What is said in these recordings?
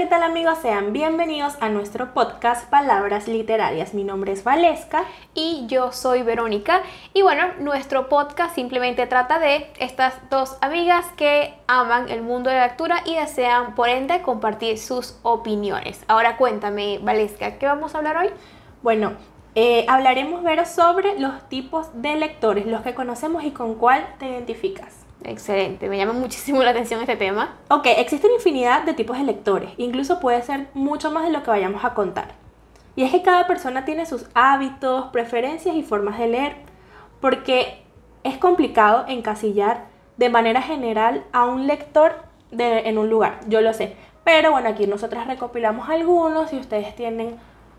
¿qué tal amigos? Sean bienvenidos a nuestro podcast Palabras Literarias. Mi nombre es Valesca. Y yo soy Verónica. Y bueno, nuestro podcast simplemente trata de estas dos amigas que aman el mundo de la lectura y desean, por ende, compartir sus opiniones. Ahora cuéntame, Valesca, ¿qué vamos a hablar hoy? Bueno, eh, hablaremos, Vero, sobre los tipos de lectores, los que conocemos y con cuál te identificas. Excelente, me llama muchísimo la atención este tema. Ok, existen infinidad de tipos de lectores, incluso puede ser mucho más de lo que vayamos a contar. Y es que cada persona tiene sus hábitos, preferencias y formas de leer, porque es complicado encasillar de manera general a un lector de, en un lugar, yo lo sé. Pero bueno, aquí nosotras recopilamos algunos, si ustedes tienen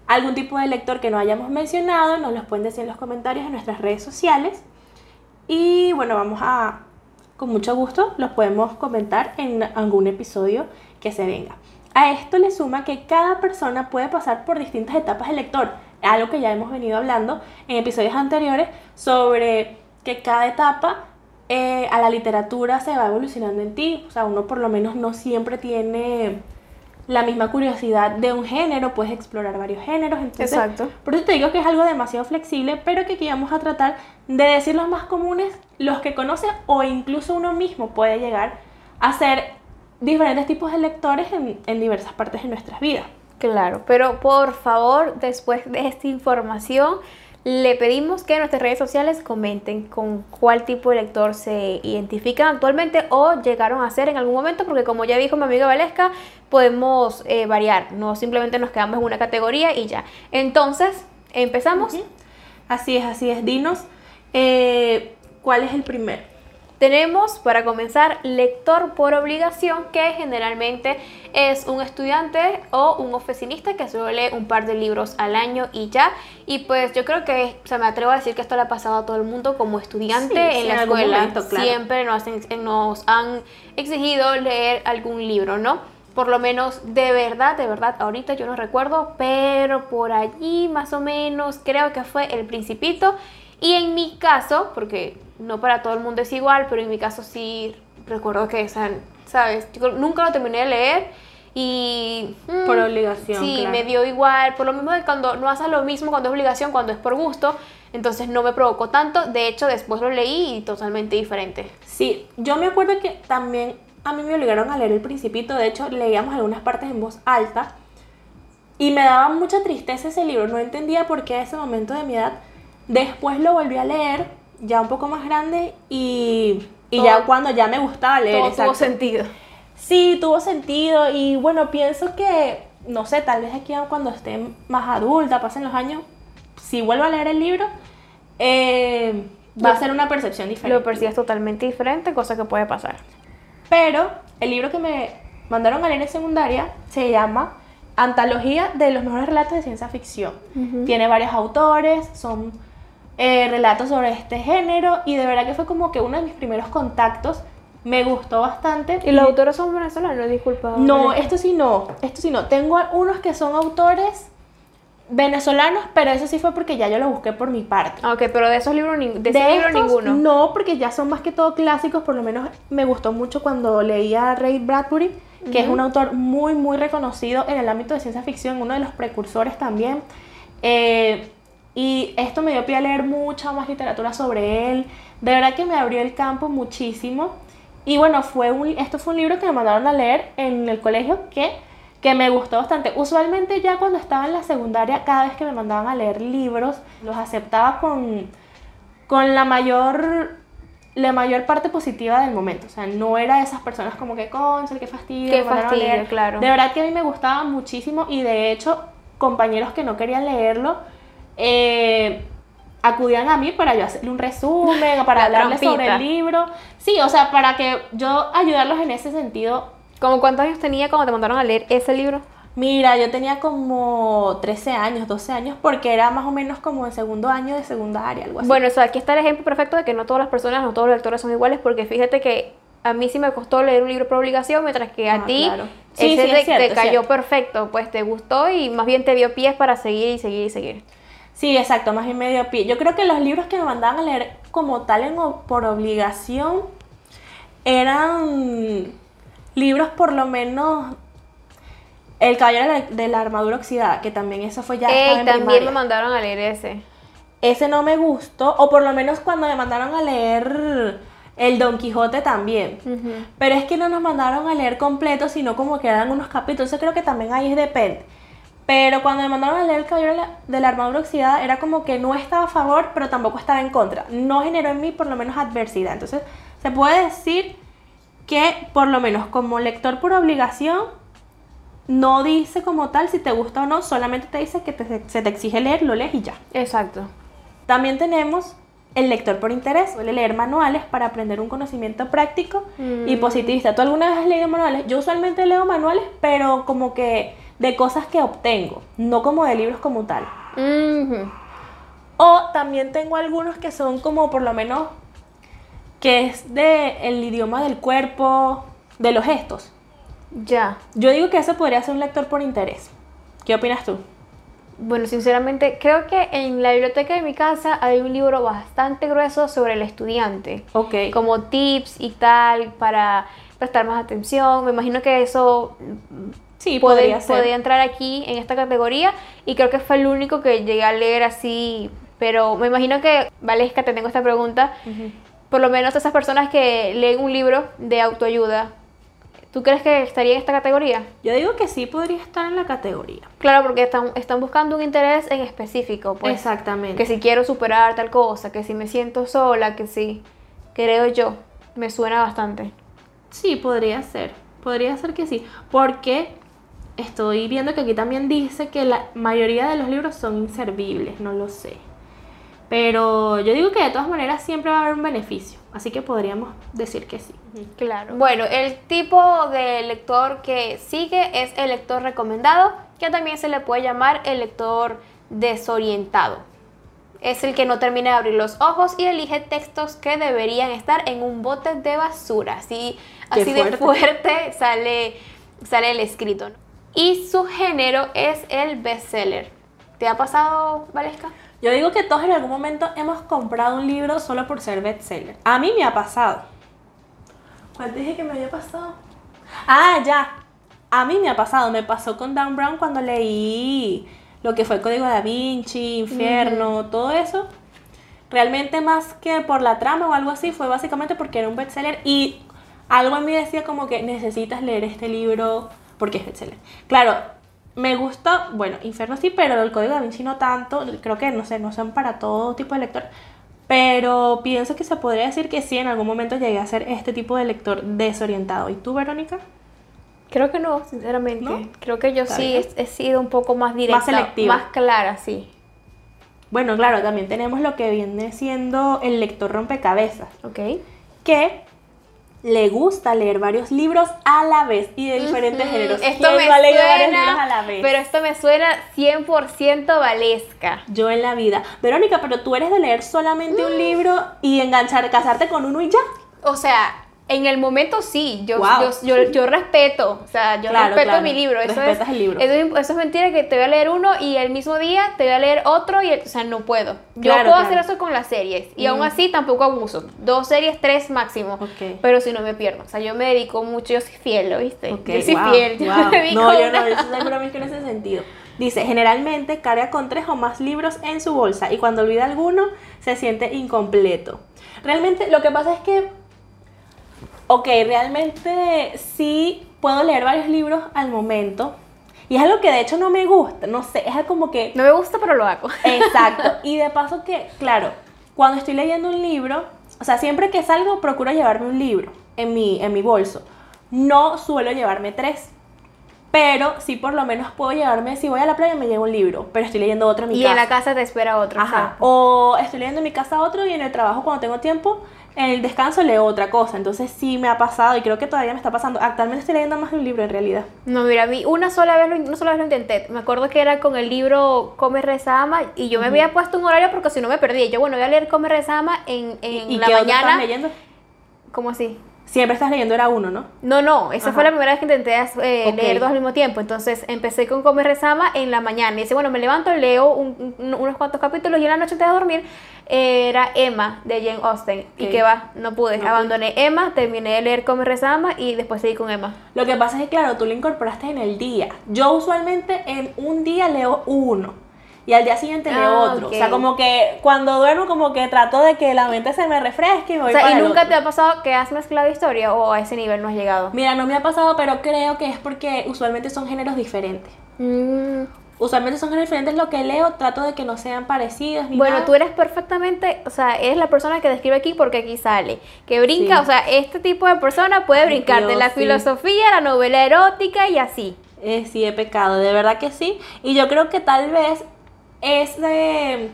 algún tipo de lector que no hayamos mencionado, nos los pueden decir en los comentarios en nuestras redes sociales. Y bueno, vamos a con mucho gusto los podemos comentar en algún episodio que se venga. A esto le suma que cada persona puede pasar por distintas etapas de lector, algo que ya hemos venido hablando en episodios anteriores sobre que cada etapa eh, a la literatura se va evolucionando en ti, o sea, uno por lo menos no siempre tiene la misma curiosidad de un género, puedes explorar varios géneros. Entonces, Exacto. Por eso te digo que es algo demasiado flexible, pero que aquí vamos a tratar de decir los más comunes, los que conoce o incluso uno mismo puede llegar a ser diferentes tipos de lectores en, en diversas partes de nuestras vidas. Claro, pero por favor, después de esta información, le pedimos que en nuestras redes sociales comenten con cuál tipo de lector se identifican actualmente o llegaron a ser en algún momento, porque como ya dijo mi amiga Valesca, podemos eh, variar, no simplemente nos quedamos en una categoría y ya. Entonces, empezamos. Así es, así es. Dinos, eh, ¿cuál es el primero? Tenemos para comenzar lector por obligación, que generalmente es un estudiante o un oficinista que solo lee un par de libros al año y ya. Y pues yo creo que, o sea, me atrevo a decir que esto le ha pasado a todo el mundo como estudiante Sí, en sí, la en escuela. momento, claro. Siempre nos, nos han exigido leer algún libro, ¿no? Por lo menos de verdad, de verdad, ahorita yo no recuerdo, pero por allí más o menos creo que fue El Principito. Y en mi caso, porque no para todo el mundo es igual, pero en mi caso sí recuerdo que, ¿sabes? Yo nunca lo terminé de leer y... mm, Por obligación, Sí, claro. me dio igual, por lo mismo de cuando no haces lo mismo cuando es obligación, cuando es por gusto, entonces no me provocó tanto. De hecho, después lo leí y totalmente diferente. Sí, yo me acuerdo que también a mí me obligaron a leer El Principito, de hecho leíamos algunas partes en voz alta y me daba mucha tristeza ese libro, no entendía por qué a ese momento de mi edad. Después lo volví a leer, ya un poco más grande y, y Todo- ya cuando ya me gustaba leer. Todo tuvo sentido. Sí, tuvo sentido y bueno, pienso que, no sé, tal vez aquí cuando esté más adulta, pasen los años, si vuelvo a leer el libro, eh, va Lo- a ser una percepción diferente. Lo percibes totalmente diferente, cosa que puede pasar. Pero el libro que me mandaron a leer en secundaria se llama Antología de los mejores relatos de ciencia ficción. Tiene varios autores, son eh, relatos sobre este género y de verdad que fue como que uno de mis primeros contactos. Me gustó bastante. ¿Y los autores son venezolanos? Disculpa. No, esto sí no, esto sí no. Tengo unos que son autores venezolanos, pero eso sí fue porque ya yo lo busqué por mi parte. Ah, Ok, pero de esos libros, de, ese libro estos, ninguno. No, porque ya son más que todo clásicos, por lo menos me gustó mucho cuando leía a Ray Bradbury, que es un autor muy, muy reconocido en el ámbito de ciencia ficción, uno de los precursores también. Eh, y esto me dio pie a leer mucha más literatura sobre él. De verdad que me abrió el campo muchísimo. Y bueno, fue un, esto fue un libro que me mandaron a leer en el colegio que, que me gustó bastante. Usualmente ya cuando estaba en la secundaria, cada vez que me mandaban a leer libros, los aceptaba con, con la mayor la mayor parte positiva del momento. O sea, no era de esas personas como que, concha, qué fastidio. Qué fastidio, leer". claro. De verdad que a mí me gustaba muchísimo y de hecho, compañeros que no querían leerlo, eh, acudían a mí para yo hacerle un resumen para La hablarles sobre el libro. Sí, o sea, para que yo ayudarlos en ese sentido. ¿Cómo cuántos años tenía cuando te mandaron a leer ese libro? Mira, yo tenía como 13 años, 12 años, porque era más o menos como en segundo año de secundaria, algo así. Bueno, o sea, aquí está el ejemplo perfecto de que no todas las personas, no todos los lectores son iguales, porque fíjate que a mí sí me costó leer un libro por obligación, mientras que a Ah, ti claro. Sí, ese sí, te, es cierto, te cayó perfecto, pues te gustó y más bien te dio pies para seguir y seguir y seguir. Sí, exacto, más bien medio pie. Yo creo que los libros que me mandaban a leer como tal en, por obligación eran libros por lo menos El Caballero de la, de la Armadura Oxidada, que también eso fue ya. Ey, en también primaria. me mandaron a leer ese. Ese no me gustó, o por lo menos cuando me mandaron a leer el Don Quijote también. Pero es que no nos mandaron a leer completo, sino como que eran unos capítulos. Entonces creo que también ahí depende. Pero cuando me mandaron a leer el Caballero de la, Armadura Oxidada, era como que no estaba a favor, pero tampoco estaba en contra. No generó en mí por lo menos adversidad. Entonces se puede decir que por lo menos como lector por obligación, no dice como tal si te gusta o no, solamente te dice que te- se te exige leer, lo lees y ya. Exacto. También tenemos el lector por interés, suele leer manuales para aprender un conocimiento práctico y Mm. positivista. ¿Tú alguna vez has leído manuales? Yo usualmente leo manuales, pero como que de cosas que obtengo, no como de libros como tal. O también tengo algunos que son como por lo menos que es de el idioma del cuerpo, de los gestos. Ya. Yo digo que ese podría ser un lector por interés. ¿Qué opinas tú? Bueno, sinceramente, creo que en la biblioteca de mi casa hay un libro bastante grueso sobre el estudiante. Ok. Como tips y tal para prestar más atención. Me imagino que eso Sí, podría ser. podía entrar aquí en esta categoría y creo que fue el único que llegué a leer así. Pero me imagino que, Valesca, te tengo esta pregunta. Por lo menos esas personas que leen un libro de autoayuda, ¿tú crees que estaría en esta categoría? Yo digo que sí podría estar en la categoría. Claro, porque están, están buscando un interés en específico, pues. Exactamente. Que si quiero superar tal cosa, que si me siento sola, que si creo yo, me suena bastante. Sí, podría ser. Podría ser que sí. Porque estoy viendo que aquí también dice que la mayoría de los libros son inservibles. No lo sé. Pero yo digo que de todas maneras siempre va a haber un beneficio. Así que podríamos decir que sí. Claro. Bueno, el tipo de lector que sigue es el lector recomendado, que también se le puede llamar el lector desorientado. Es el que no termina de abrir los ojos y elige textos que deberían estar en un bote de basura. Así, Qué así de fuerte. fuerte sale, sale el escrito. ¿no? Y su género es el bestseller. ¿Te ha pasado, Valesca? Yo digo que todos en algún momento hemos comprado un libro solo por ser bestseller. A mí me ha pasado. ¿Cuál te dije que me había pasado? Ah, ya. A mí me ha pasado. Me pasó con Dan Brown cuando leí lo que fue el Código da Vinci, Infierno, todo eso. Realmente más que por la trama o algo así, fue básicamente porque era un bestseller y algo en mí decía como que necesitas leer este libro porque es bestseller. Claro, me gusta, bueno, Infierno sí, pero el Código da Vinci no tanto, creo que no sé, no son para todo tipo de lector. Pero pienso que se podría decir que sí, en algún momento llegué a ser este tipo de lector desorientado. ¿Y tú, Verónica? Creo que no, sinceramente. ¿No? Creo que yo sí he, he sido un poco más directa, selectiva. más clara, sí. Bueno, claro, también tenemos lo que viene siendo el lector rompecabezas, Ok. que le gusta leer varios libros a la vez y de diferentes géneros. Esto ¿Quién me no ha leído varios suena, libros a la vez? pero esto me suena 100% valesca. Yo en la vida. Verónica, pero tú eres de leer solamente un libro y enganchar, casarte con uno y ya. O sea, en el momento sí, yo, Wow. yo, yo, yo respeto, o sea, yo Claro, respeto claro, mi libro. Eso respetas es, el libro. Eso, es, eso es mentira que te voy a leer uno y el mismo día te voy a leer otro y, el- o sea, no puedo. Yo Claro, puedo hacer eso con las series y Mm. aún así tampoco abuso. Dos series, tres máximo. Pero si no me pierdo, o sea, yo me dedico mucho, yo soy fiel, ¿lo viste? Yo soy wow, fiel, yo me dedico No, yo no, yo soy en ese sentido. Dice, generalmente carga con tres o más libros en su bolsa y cuando olvida alguno se siente incompleto. Realmente lo que pasa es que, ok, realmente sí puedo leer varios libros al momento y es algo que de hecho no me gusta, no sé, es algo como que... No me gusta, pero lo hago. Exacto. Y de paso que, claro, cuando estoy leyendo un libro, o sea, siempre que salgo procuro llevarme un libro en mi, en mi bolso. No suelo llevarme tres. Pero sí por lo menos puedo llevarme, si voy a la playa me llevo un libro, pero estoy leyendo otro en mi Y casa. en la casa te espera otro. Ajá. O estoy leyendo en mi casa otro y en el trabajo cuando tengo tiempo, en el descanso leo otra cosa. Entonces sí me ha pasado y creo que todavía me está pasando. Actualmente estoy leyendo más de un libro en realidad. No, mira, a mí una sola vez lo, una sola vez lo intenté. Me acuerdo que era con el libro Come, Reza, Ama y yo me había puesto un horario porque si no me perdía. Yo, bueno, voy a leer Come, Reza, Ama en, en ¿Y la qué otro estás mañana. leyendo? ¿Cómo así? Siempre estás leyendo era uno, ¿no? No, no, esa Ajá. fue la primera vez que intenté eh, leer dos al mismo tiempo. Entonces empecé con Come Rezama en la mañana. Y dice, bueno, me levanto, leo un- un- unos cuantos capítulos y en la noche antes de dormir eh, era Emma de Jane Austen. Y que va, no pude. No Abandoné Emma, terminé de leer Come Rezama y después seguí con Emma. Lo que pasa es que, claro, tú lo incorporaste en el día. Yo usualmente en un día leo uno y al día siguiente leo Ah, otro. ok. O sea, como que cuando duermo, como que trato de que la mente se me refresque y me voy O sea, para ¿y el nunca otro. te ha pasado que has mezclado historia o a ese nivel no has llegado? Mira, no me ha pasado, pero creo que es porque usualmente son géneros diferentes. Mm, Usualmente son géneros diferentes lo que leo, trato de que no sean parecidos ni Bueno, nada. tú eres perfectamente, o sea, eres la persona que describe aquí porque aquí sale, que brinca, Sí. o sea, este tipo de persona puede brincar de la sí. filosofía, la novela erótica y así. Eh, sí, he pecado, de verdad que sí. Y yo creo que tal vez ese,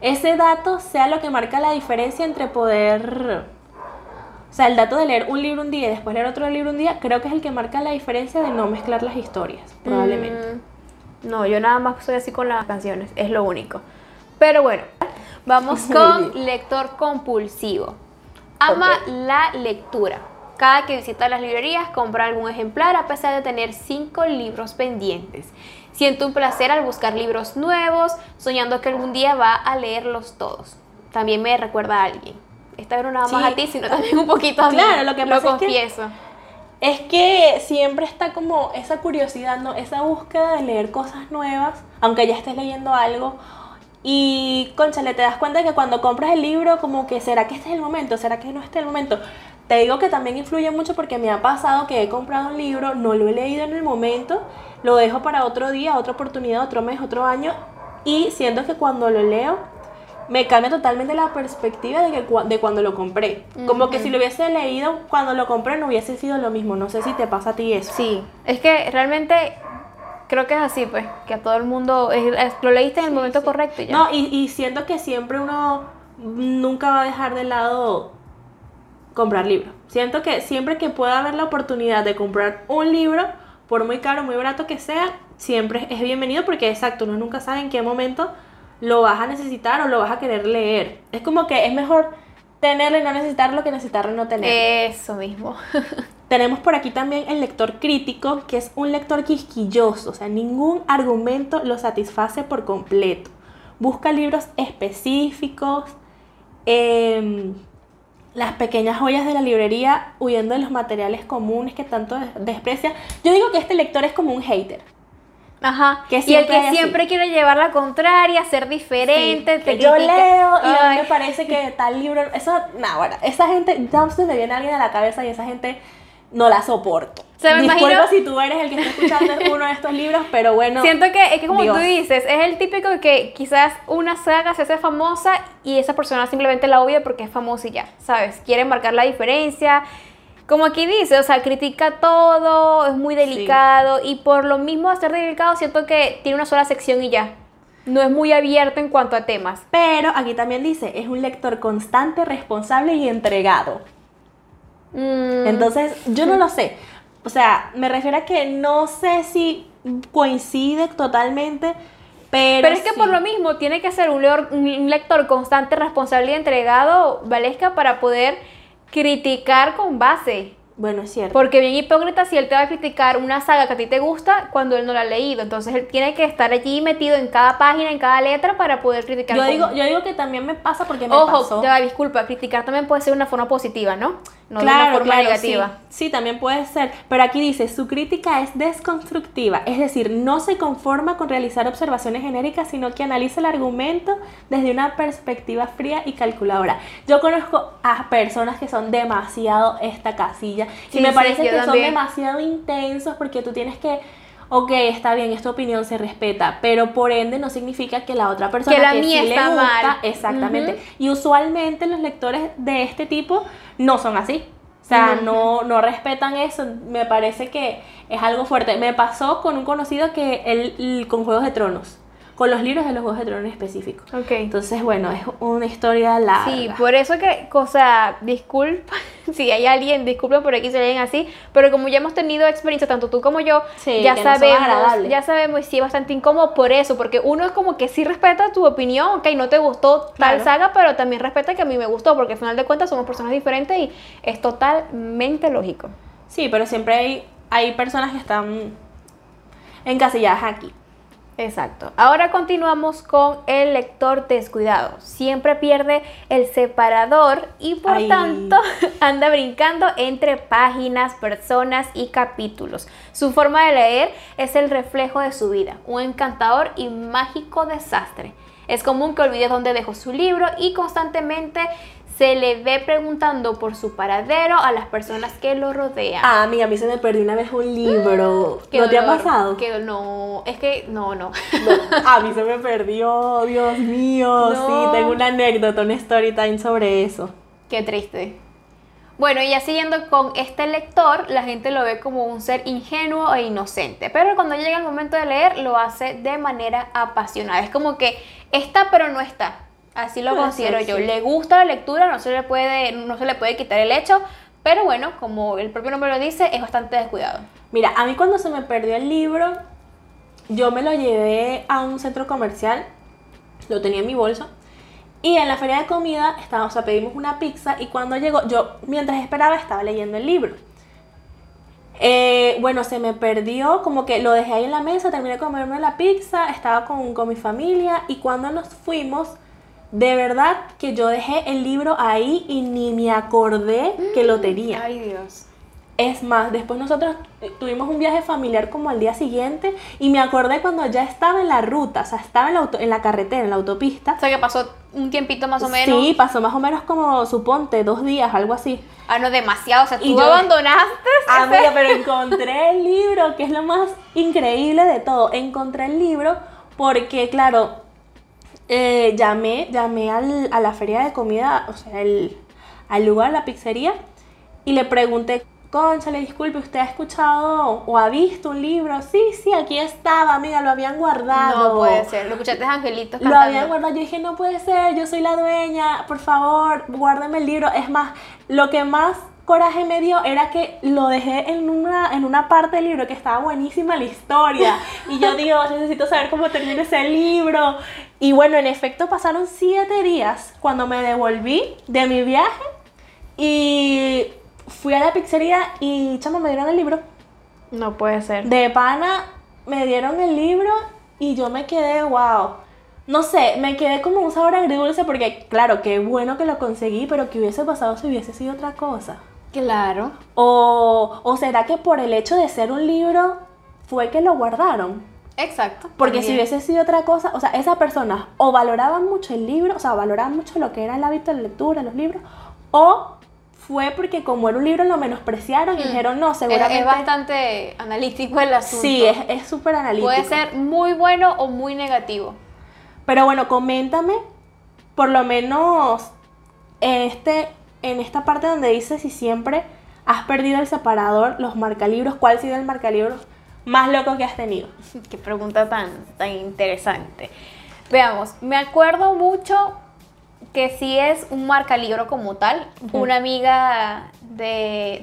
ese dato sea lo que marca la diferencia entre poder... O sea, el dato de leer un libro un día y después leer otro libro un día, creo que es el que marca la diferencia de no mezclar las historias, probablemente. Mm, no, yo nada más soy así con las canciones, es lo único. Pero bueno, vamos con lector compulsivo. Ama la lectura. Cada que visita las librerías compra algún ejemplar a pesar de tener cinco libros pendientes. Siente un placer al buscar libros nuevos, soñando que algún día va a leerlos todos. También me recuerda a alguien. Esta vez no nada más Sí. a ti, sino también un poquito a mí. Claro, lo que pasa es que- confieso. Es que siempre está como esa curiosidad, ¿no? Esa búsqueda de leer cosas nuevas, aunque ya estés leyendo algo. Y, conchale, te das cuenta que cuando compras el libro, como que, ¿será que este es el momento? ¿Será que no este es el momento? Te digo que también influye mucho porque me ha pasado que he comprado un libro, no lo he leído en el momento, lo dejo para otro día, otra oportunidad, otro mes, otro año, y siento que cuando lo leo, me cambia totalmente la perspectiva de, que, de cuando lo compré. Como que si lo hubiese leído cuando lo compré no hubiese sido lo mismo. No sé si te pasa a ti eso. Sí, es que realmente creo que es así, pues, que a todo el mundo es- es- lo leíste en el momento correcto y ya. No, y, y siento que siempre uno nunca va a dejar de lado comprar libros. Siento que siempre que pueda haber la oportunidad de comprar un libro, por muy caro, muy barato que sea, siempre es bienvenido porque exacto, uno nunca sabe en qué momento lo vas a necesitar o lo vas a querer leer. Es como que es mejor tenerlo y no necesitarlo que necesitarlo y no tenerlo. Eso mismo. Tenemos por aquí también el lector crítico, que es un lector quisquilloso, o sea, ningún argumento lo satisface por completo. Busca libros específicos, em, las pequeñas joyas de la librería, huyendo de los materiales comunes que tanto des- desprecia. Yo digo que este lector es como un hater. Ajá. Que y el que siempre quiere llevar la contraria, ser diferente, Sí, te que yo leo y a mí me parece que tal libro, eso, no, bueno, esa gente, ya se me viene alguien a la cabeza y esa gente no la soporto. O sea, me Disculpa imagino- si tú eres el que está escuchando uno de estos libros, pero bueno. Siento que es que como Dios. tú dices, es el típico que quizás una saga se hace famosa y esa persona simplemente la odia porque es famosa y ya, ¿sabes? Quiere marcar la diferencia. Como aquí dice, o sea, critica todo, es muy delicado y por lo mismo de ser delicado siento que tiene una sola sección y ya. No es muy abierto en cuanto a temas. Pero aquí también dice, es un lector constante, responsable y entregado. Mm, Entonces, yo no lo sé. O sea, me refiero a que no sé si coincide totalmente, pero. Pero es que sí. por lo mismo tiene que ser un, leor- un lector constante, responsable y entregado, Valesca, para poder criticar con base. Bueno, es cierto. Porque bien hipócrita si él te va a criticar una saga que a ti te gusta cuando él no la ha leído. Entonces él tiene que estar allí metido en cada página, en cada letra para poder criticar. Yo digo, yo digo que también me pasa porque me Ojo, pasó. ya, disculpa, criticar también puede ser una forma positiva, ¿no? No de claro, una forma claro, negativa. Sí, sí, también puede ser. Pero aquí dice, su crítica es desconstructiva, es decir, no se conforma con realizar observaciones genéricas, sino que analiza el argumento desde una perspectiva fría y calculadora. Yo conozco a personas que son demasiado esta casilla y Sí, me sí, parece que son demasiado intensos porque tú tienes que... Ok, está bien, esta opinión se respeta, pero por ende no significa que la otra persona Que la mía está gusta, mal. exactamente. Y usualmente los lectores de este tipo no son así. O sea, no, no respetan eso. Me parece que es algo fuerte. Me pasó con un conocido que él, con Juegos de Tronos, con los libros de los Juegos de Tronos en específico. Ok. Entonces, bueno, es una historia larga. Sí, por eso que, o sea, disculpa, si hay alguien, disculpen por aquí se leen así, pero como ya hemos tenido experiencia, tanto tú como yo, Sí, ya no sabemos, agradables. ya sabemos sí es bastante incómodo por eso, porque uno es como que sí respeta tu opinión, ok, no te gustó tal Claro. saga, pero también respeta que a mí me gustó, porque al final de cuentas somos personas diferentes y es totalmente lógico. Sí, pero siempre hay, hay personas que están encasilladas aquí. Exacto. Ahora continuamos con el lector descuidado. Siempre pierde el separador y por Ay. tanto anda brincando entre páginas, personas y capítulos. Su forma de leer es el reflejo de su vida, un encantador y mágico desastre. Es común que olvide dónde dejó su libro y constantemente se le ve preguntando por su paradero a las personas que lo rodean. Ah, amiga, a mí se me perdió una vez un libro. Qué ¿No te ha pasado? qué- no, es que no, no. No, a mí se me perdió, Dios mío. No. Sí, tengo una anécdota, una story time sobre eso. Qué triste. Bueno, y ya siguiendo con este lector, la gente lo ve como un ser ingenuo e inocente, pero cuando llega el momento de leer lo hace de manera apasionada. Es como que está pero no está. Así lo considero ser, yo. sí. Le gusta la lectura, no se le puede no se le puede quitar el hecho, pero bueno, como el propio nombre lo dice, es bastante descuidado. Mira, a mí cuando se me perdió el libro, yo me lo llevé a un centro comercial, lo tenía en mi bolsa, y en la feria de comida estábamos, o sea, pedimos una pizza y cuando llegó, yo mientras esperaba estaba leyendo el libro. Eh, bueno, se me perdió, como que lo dejé ahí en la mesa, terminé de comerme la pizza, estaba con, con mi familia y cuando nos fuimos, de verdad que yo dejé el libro ahí y ni me acordé que lo tenía. Ay, Dios. Es más, después nosotros tuvimos un viaje familiar como al día siguiente y me acordé cuando ya estaba en la ruta, o sea, estaba en la, auto- en la carretera, en la autopista. O sea que pasó un tiempito más o menos. Sí, pasó más o menos como, suponte, dos días, algo así. Ah, no, demasiado. O sea, Y tú yo- abandonaste. Amiga, pero encontré el libro, que es lo más increíble de todo. Encontré el libro porque, claro, eh, llamé, llamé al- a la feria de comida, o sea, el- al lugar, la pizzería, y le pregunté, Concha, le disculpe, ¿usted ha escuchado o ha visto un libro? Sí, sí, aquí estaba, amiga, lo habían guardado. No puede ser. Lo escuchaste Angelitos Lo habían guardado, yo dije, no puede ser, yo soy la dueña, por favor, guárdeme el libro. Es más, lo que más coraje me dio era que lo dejé en una, en una parte del libro que estaba buenísima la historia. Y yo digo, necesito saber cómo termina ese libro. Y bueno, en efecto pasaron siete días cuando me devolví de mi viaje y fui a la pizzería y chamo, me dieron el libro. No puede ser. De pana me dieron el libro y yo me quedé, wow. No sé, me quedé como un sabor agridulce porque, claro, qué bueno que lo conseguí, pero que hubiese pasado si hubiese sido otra cosa. Claro. O, o será que por el hecho de ser un libro fue que lo guardaron. Exacto. Porque si también. hubiese sido otra cosa, o sea, esas personas o valoraban mucho el libro, o sea, valoraban mucho lo que era el hábito de lectura, los libros, o fue porque como era un libro lo menospreciaron y Mm. dijeron, no, Es- seguramente... Es, bastante analítico el asunto. Sí, es es súper analítico. Puede ser muy bueno o muy negativo. Pero bueno, coméntame, por lo menos en, este, en esta parte donde dice si siempre has perdido el separador, los marcalibros, ¿cuál ha sido el marcalibros más loco que has tenido? Qué pregunta tan, tan interesante. Veamos, me acuerdo mucho que si es un marcalibro como tal, una amiga de,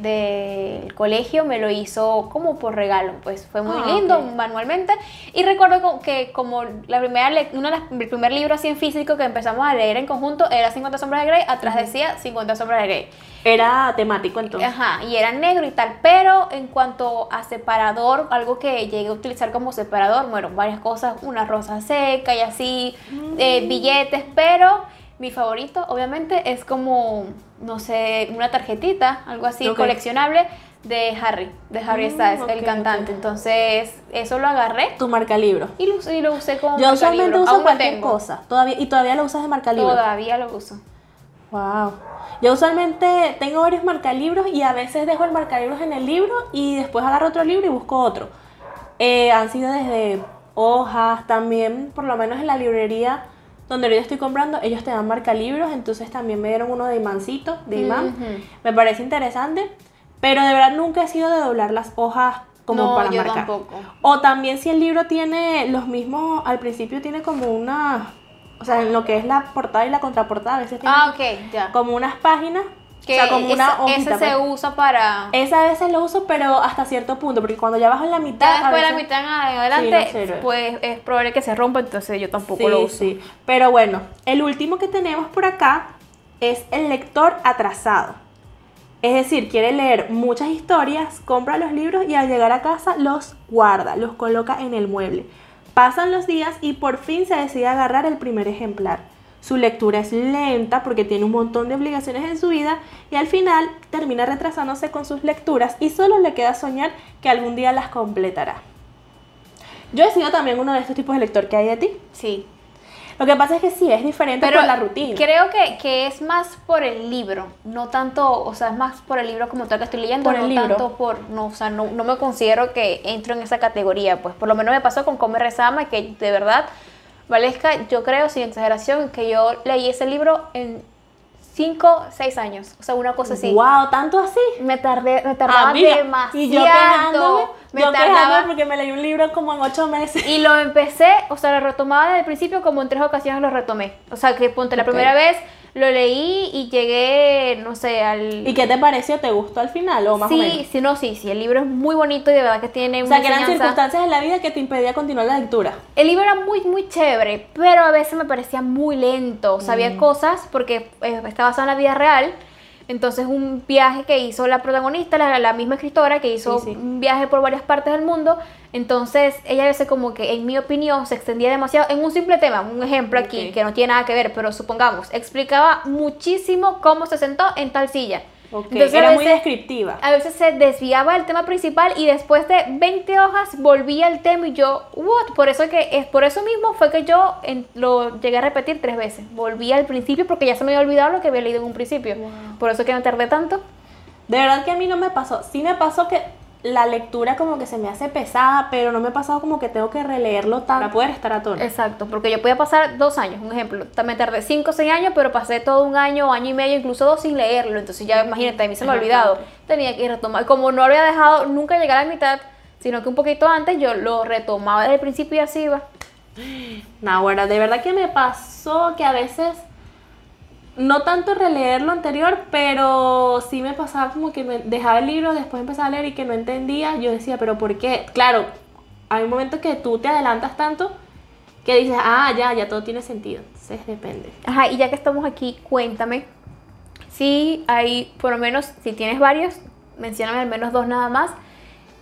del colegio me lo hizo como por regalo, pues fue muy Ah, lindo manualmente. Y recuerdo que como la primera de las- el primer libro así en físico que empezamos a leer en conjunto era 50 sombras de Grey, atrás decía 50 sombras de Grey. Era temático entonces. Ajá, y era negro y tal, pero en cuanto a separador, algo que llegué a utilizar como separador, bueno, varias cosas, una rosa seca y así, eh, billetes, pero mi favorito obviamente es como, no sé, una tarjetita, algo así, coleccionable de Harry, de Harry Mm, Styles, el cantante. Entonces, eso lo agarré Tu marcalibro. y lo, y lo usé como Yo usualmente marcalibro. uso Aún cualquier tengo. cosa. Todavía, y todavía lo usas de marcalibro. Todavía lo uso. Wow. Yo usualmente tengo varios marcalibros y a veces dejo el marcalibros en el libro y después agarro otro libro y busco otro. Eh, han sido desde hojas, también por lo menos en la librería donde yo estoy comprando, ellos te dan marcalibros, entonces también me dieron uno de imancito, de imán. Me parece interesante, pero de verdad nunca he sido de doblar las hojas como No, para yo marcar. tampoco. O también si el libro tiene los mismos, al principio tiene como una, o sea, en lo que es la portada y la contraportada, a veces tiene Ah, ok, ya. como unas páginas, Que o sea, como una esa- ese se pues. usa para... Esa a veces lo uso, pero hasta cierto punto, porque cuando ya bajo en la mitad. Ya después de la mitad en adelante, no sirve. pues es probable que se rompa, entonces yo tampoco Sí, lo uso. sí. Pero bueno, el último que tenemos por acá es el lector atrasado. Es decir, quiere leer muchas historias, compra los libros y al llegar a casa los guarda, los coloca en el mueble. Pasan los días y por fin se decide agarrar el primer ejemplar. Su lectura es lenta porque tiene un montón de obligaciones en su vida y al final termina retrasándose con sus lecturas y solo le queda soñar que algún día las completará. Yo he sido también uno de estos tipos de lector que hay de ti. Sí. Lo que pasa es que sí, es diferente Pero por la rutina. creo que, que es más por el libro, no tanto, o sea, es más por el libro como tal que estoy leyendo, Por el no libro. tanto por, no, o sea, no, no me considero que entro en esa categoría, pues por lo menos me pasó con Come Rezama, que de verdad, Valesca, yo creo, sin exageración, que yo leí ese libro en 5, 6 años, o sea, una cosa así. Wow, tanto así. Me tardé, me tardaba Amiga, demasiado. y yo quejándome, me yo tardaba porque me leí un libro como en ocho meses. y lo empecé, o sea, lo retomaba desde el principio, como en tres ocasiones lo retomé. O sea, que ponte la primera vez, lo leí y llegué, no sé, al... ¿Y qué te pareció? ¿Te gustó al final o más o menos? sí, sí, no, sí, sí, el libro es muy bonito y de verdad que tiene O sea, que eran enseñanza. circunstancias en la vida que te impedía continuar la lectura. El libro era muy, muy chévere, pero a veces me parecía muy lento. Sea, Mm. cosas, porque eh, está basado en la vida real. Entonces, un viaje que hizo la protagonista, la, la misma escritora, que hizo Sí, sí. un viaje por varias partes del mundo. Entonces, ella a veces, como que, en mi opinión, se extendía demasiado en un simple tema. Un ejemplo aquí, que no tiene nada que ver, pero supongamos, explicaba muchísimo cómo se sentó en tal silla. Entonces, Era muy descriptiva. a veces se desviaba del tema principal y después de 20 hojas volvía al tema y yo, what? Por eso que es por eso mismo fue que yo en- lo llegué a repetir tres veces. Volví al principio porque ya se me había olvidado lo que había leído en un principio. Wow. Por eso que me tardé tanto. De verdad que a mí no me pasó. Sí me pasó que la lectura como que se me hace pesada, pero no me ha pasado como que tengo que releerlo tanto para poder estar a tono. Exacto, porque yo podía pasar dos años, un ejemplo. Me tardé cinco o seis años, pero pasé todo un año, año y medio, incluso dos sin leerlo. Entonces ya imagínate, a mí se me ha olvidado. Tenía que retomar. Como no había dejado nunca llegar a la mitad, sino que un poquito antes yo lo retomaba desde el principio y así iba. No, bueno, de verdad que me pasó que a veces, no tanto releer lo anterior, pero sí me pasaba como que me dejaba el libro, después empezaba a leer y que no entendía. Yo decía, pero ¿por qué? Claro, hay un momento que tú te adelantas tanto que dices, ah, ya, ya todo tiene sentido. Entonces depende. Ajá, y ya que estamos aquí, cuéntame si hay, por lo menos, si tienes varios, mencióname al menos dos nada más,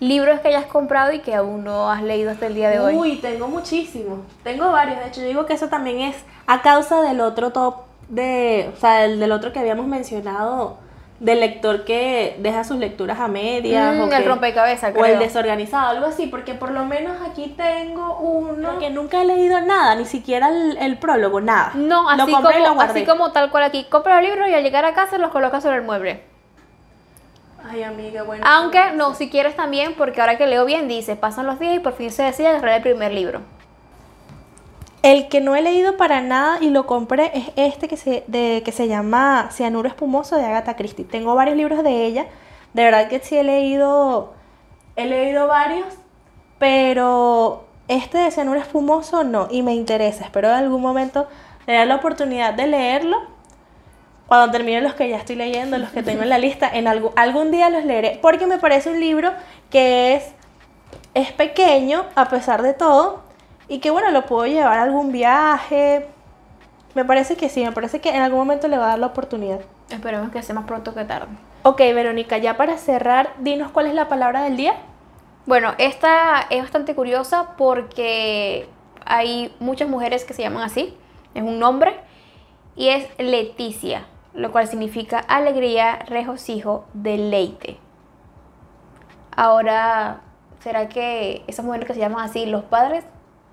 libros que hayas comprado y que aún no has leído hasta el día de hoy. Uy, tengo muchísimos. Tengo varios. De hecho, yo digo que eso también es a causa del otro top de, o sea, del, del otro que habíamos mencionado, del lector que deja sus lecturas a medias. Mm, o el que- rompecabezas, O el creo. desorganizado, algo así, porque por lo menos aquí tengo uno que nunca he leído nada, ni siquiera el, el prólogo, nada. No, Lo así compré y lo como, así como tal cual aquí. Compra los libros y al llegar a casa los colocas sobre el mueble. Ay, amiga, bueno. Aunque no, si quieres también, porque ahora que leo bien dice, pasan los días y por fin se decide agarrar el primer libro. El que no he leído para nada y lo compré es este que se, que se llama Cianuro Espumoso de Agatha Christie. Tengo varios libros de ella. De verdad que sí he leído. He leído varios. Pero este de Cianuro Espumoso no. Y me interesa. Espero en algún momento tener la oportunidad de leerlo. Cuando termine los que ya estoy leyendo, los que tengo en la lista, en algún, algún día los leeré. Porque me parece un libro que es, es pequeño, a pesar de todo. Y que bueno, lo puedo llevar a algún viaje. Me parece que sí, me parece que en algún momento le va a dar la oportunidad. Esperemos que sea más pronto que tarde. Ok, Verónica, ya para cerrar, dinos cuál es la palabra del día. Bueno, esta es bastante curiosa porque hay muchas mujeres que se llaman así, es un nombre, y es Leticia, lo cual significa alegría, regocijo, deleite. Ahora, ¿será que esas mujeres que se llaman así, los padres,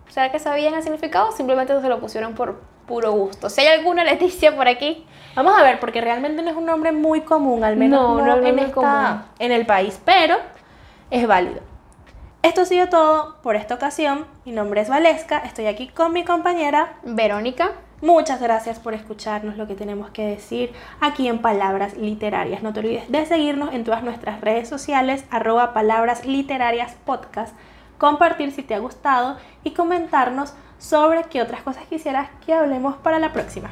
¿será que sabían el significado simplemente se lo pusieron por puro gusto? Si hay alguna Leticia por aquí, Vamos a ver, porque realmente no es un nombre muy común, al menos No, no, no es en, muy esta- común. en el país, pero es válido. Esto ha sido todo por esta ocasión. Mi nombre es Valesca, estoy aquí con mi compañera. Verónica, Muchas gracias por escucharnos lo que tenemos que decir aquí en Palabras Literarias. No te olvides de seguirnos en todas nuestras redes sociales, arroba Palabras Literarias Podcast, compartir si te ha gustado y comentarnos sobre qué otras cosas quisieras que hablemos para la próxima.